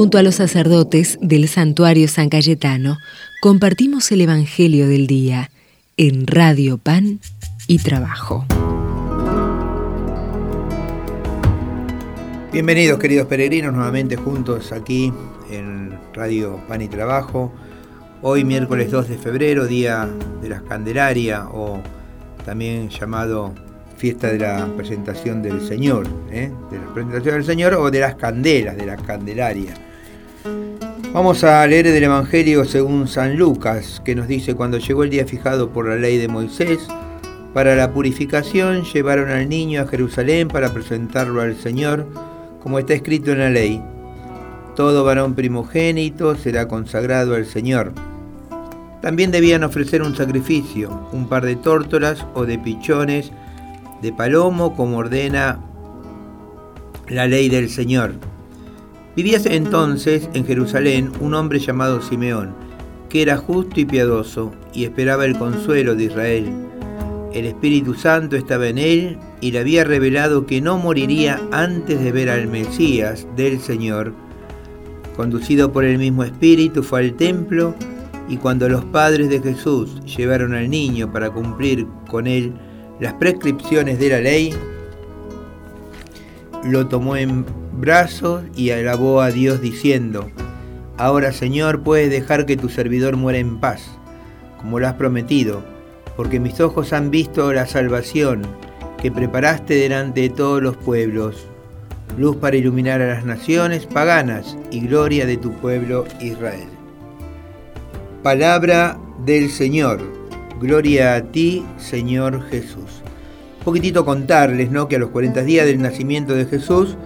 Junto a los sacerdotes del santuario San Cayetano, compartimos el Evangelio del Día en Radio Pan y Trabajo. Bienvenidos queridos peregrinos, nuevamente juntos aquí en Radio Pan y Trabajo. Hoy miércoles 2 de febrero, día de la Candelaria o también llamado fiesta de la presentación del Señor, ¿eh? de la presentación del Señor o de las candelas, de la Candelaria. Vamos a leer el Evangelio según San Lucas, que nos dice, cuando llegó el día fijado por la ley de Moisés, para la purificación llevaron al niño a Jerusalén para presentarlo al Señor, como está escrito en la ley. Todo varón primogénito será consagrado al Señor. También debían ofrecer un sacrificio, un par de tórtolas o de pichones, de palomo como ordena la ley del Señor. Vivía entonces en Jerusalén un hombre llamado Simeón, que era justo y piadoso y esperaba el consuelo de Israel. El Espíritu Santo estaba en él y le había revelado que no moriría antes de ver al Mesías del Señor. Conducido por el mismo Espíritu fue al templo y cuando los padres de Jesús llevaron al niño para cumplir con él las prescripciones de la ley, lo tomó en brazos y alabó a Dios diciendo, Ahora Señor puedes dejar que tu servidor muera en paz, como lo has prometido, porque mis ojos han visto la salvación que preparaste delante de todos los pueblos, luz para iluminar a las naciones paganas y gloria de tu pueblo Israel. Palabra del Señor. Gloria a ti, Señor Jesús. Un poquitito contarles, ¿no? Que a los 40 días del nacimiento de Jesús,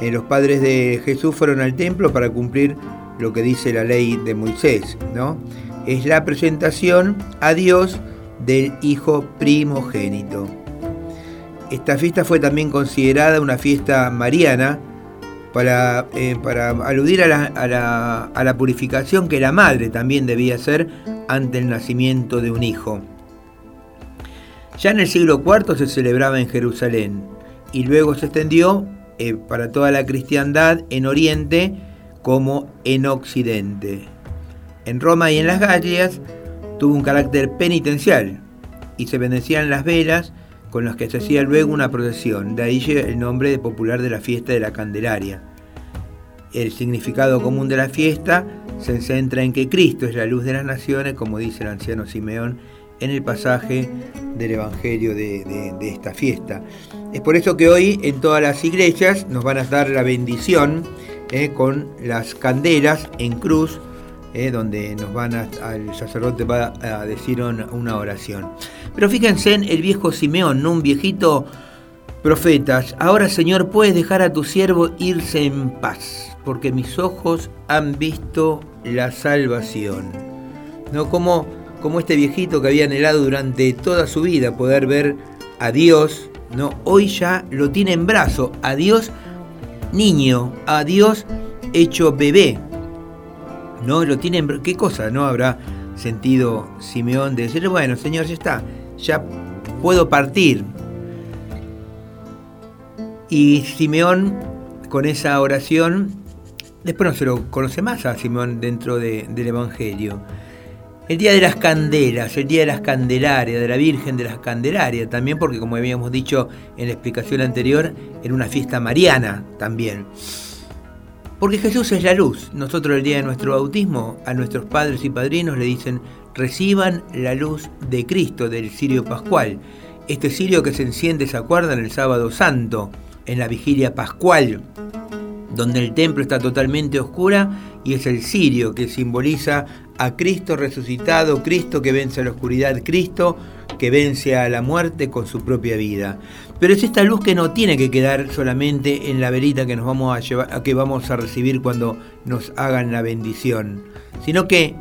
eh, los padres de Jesús fueron al templo para cumplir lo que dice la ley de Moisés, ¿no? Es la presentación a Dios del Hijo primogénito. Esta fiesta fue también considerada una fiesta mariana para, eh, para aludir a la, a, la, a la purificación que la madre también debía hacer ante el nacimiento de un hijo. Ya en el siglo IV se celebraba en Jerusalén y luego se extendió eh, para toda la cristiandad en Oriente como en Occidente. En Roma y en las Gallias tuvo un carácter penitencial y se bendecían las velas con las que se hacía luego una procesión, de ahí el nombre popular de la fiesta de la Candelaria. El significado común de la fiesta se centra en que Cristo es la luz de las naciones, como dice el anciano Simeón en el pasaje del Evangelio de, esta fiesta. Es por eso que hoy en todas las iglesias nos van a dar la bendición eh, con las candelas en cruz, eh, donde nos van a, el sacerdote va a decir una oración. Pero fíjense en el viejo Simeón, un viejito profetas. Ahora Señor, puedes dejar a tu siervo irse en paz porque mis ojos han visto la salvación. ¿No? Como, como este viejito que había anhelado durante toda su vida poder ver a Dios, ¿no? hoy ya lo tiene en brazo, a Dios niño, a Dios hecho bebé. ¿No? Lo tiene en, ¿Qué cosa no habrá sentido Simeón de decirle, bueno, Señor, ya está, ya puedo partir? Y Simeón, con esa oración, Después no se lo conoce más a Simón dentro del Evangelio. El Día de las Candelas, el Día de las Candelarias, de la Virgen de las Candelarias, también porque como habíamos dicho en la explicación anterior, era una fiesta mariana también. Porque Jesús es la luz. Nosotros el día de nuestro bautismo a nuestros padres y padrinos le dicen, reciban la luz de Cristo del Sirio Pascual. Este Sirio que se enciende, ¿se acuerdan? El sábado santo, en la vigilia pascual donde el templo está totalmente oscura y es el cirio que simboliza a Cristo resucitado, Cristo que vence a la oscuridad, Cristo que vence a la muerte con su propia vida. Pero es esta luz que no tiene que quedar solamente en la velita que nos vamos a llevar, que vamos a recibir cuando nos hagan la bendición, sino que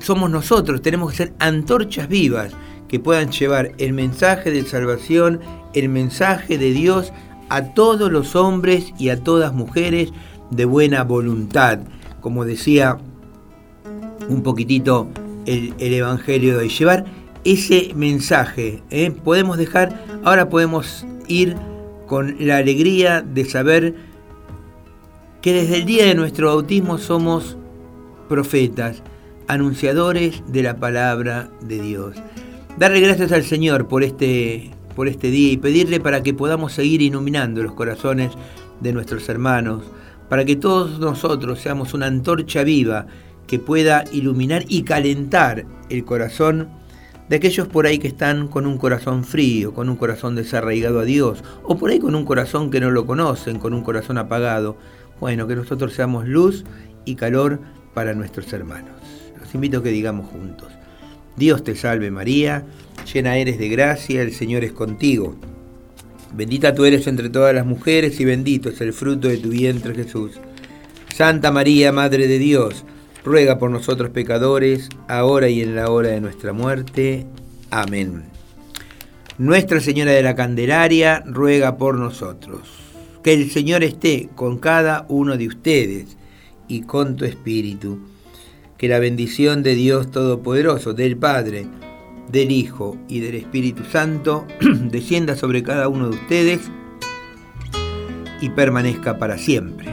somos nosotros, tenemos que ser antorchas vivas que puedan llevar el mensaje de salvación, el mensaje de Dios a todos los hombres y a todas mujeres de buena voluntad, como decía un poquitito el, Evangelio de hoy. Llevar ese mensaje. ¿eh? Podemos dejar, ahora podemos ir con la alegría de saber que desde el día de nuestro bautismo somos profetas, anunciadores de la palabra de Dios. Darle gracias al Señor por este, por este día y pedirle para que podamos seguir iluminando los corazones de nuestros hermanos, para que todos nosotros seamos una antorcha viva que pueda iluminar y calentar el corazón de aquellos por ahí que están con un corazón frío, con un corazón desarraigado a Dios, o por ahí con un corazón que no lo conocen, con un corazón apagado. Bueno, que nosotros seamos luz y calor para nuestros hermanos. Los invito a que digamos juntos, Dios te salve María, llena eres de gracia, el Señor es contigo. Bendita tú eres entre todas las mujeres y bendito es el fruto de tu vientre Jesús. Santa María, Madre de Dios, ruega por nosotros pecadores, ahora y en la hora de nuestra muerte. Amén. Nuestra Señora de la Candelaria ruega por nosotros. Que el Señor esté con cada uno de ustedes y con tu espíritu. Que la bendición de Dios Todopoderoso, del Padre, del Hijo y del Espíritu Santo descienda sobre cada uno de ustedes y permanezca para siempre.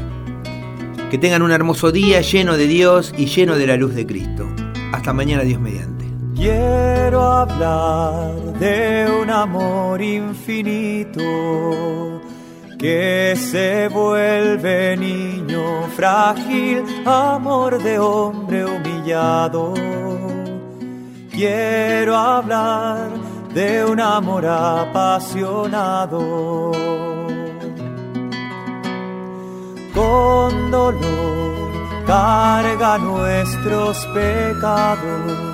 Que tengan un hermoso día lleno de Dios y lleno de la luz de Cristo. Hasta mañana, Dios mediante. Quiero hablar de un amor infinito que se vuelve niño frágil, amor de hombre humillado. Quiero hablar de un amor apasionado con dolor carga nuestros pecados.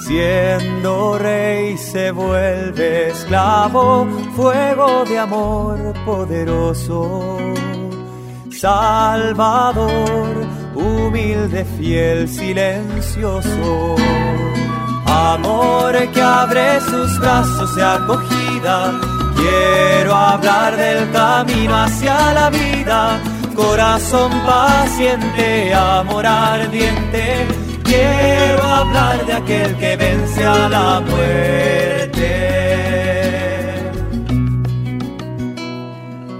Siendo rey se vuelve esclavo, fuego de amor poderoso. Salvador, humilde, fiel, silencioso. Amor que abre sus brazos de acogida. Quiero hablar del camino hacia la vida corazón paciente, amor ardiente. Quiero hablar de aquel que vence a la muerte.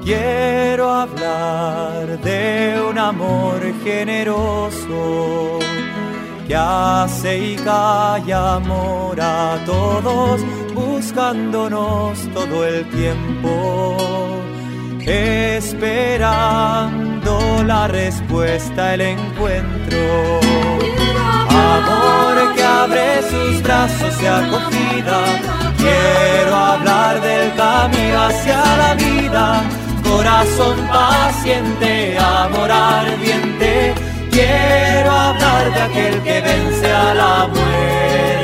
Quiero hablar de un amor generoso que hace y calla amor a todos, buscándonos todo el tiempo esperando la respuesta, el encuentro. Amor que abre sus brazos de acogida, corazón paciente, amor ardiente, quiero hablar de aquel que vence a la muerte.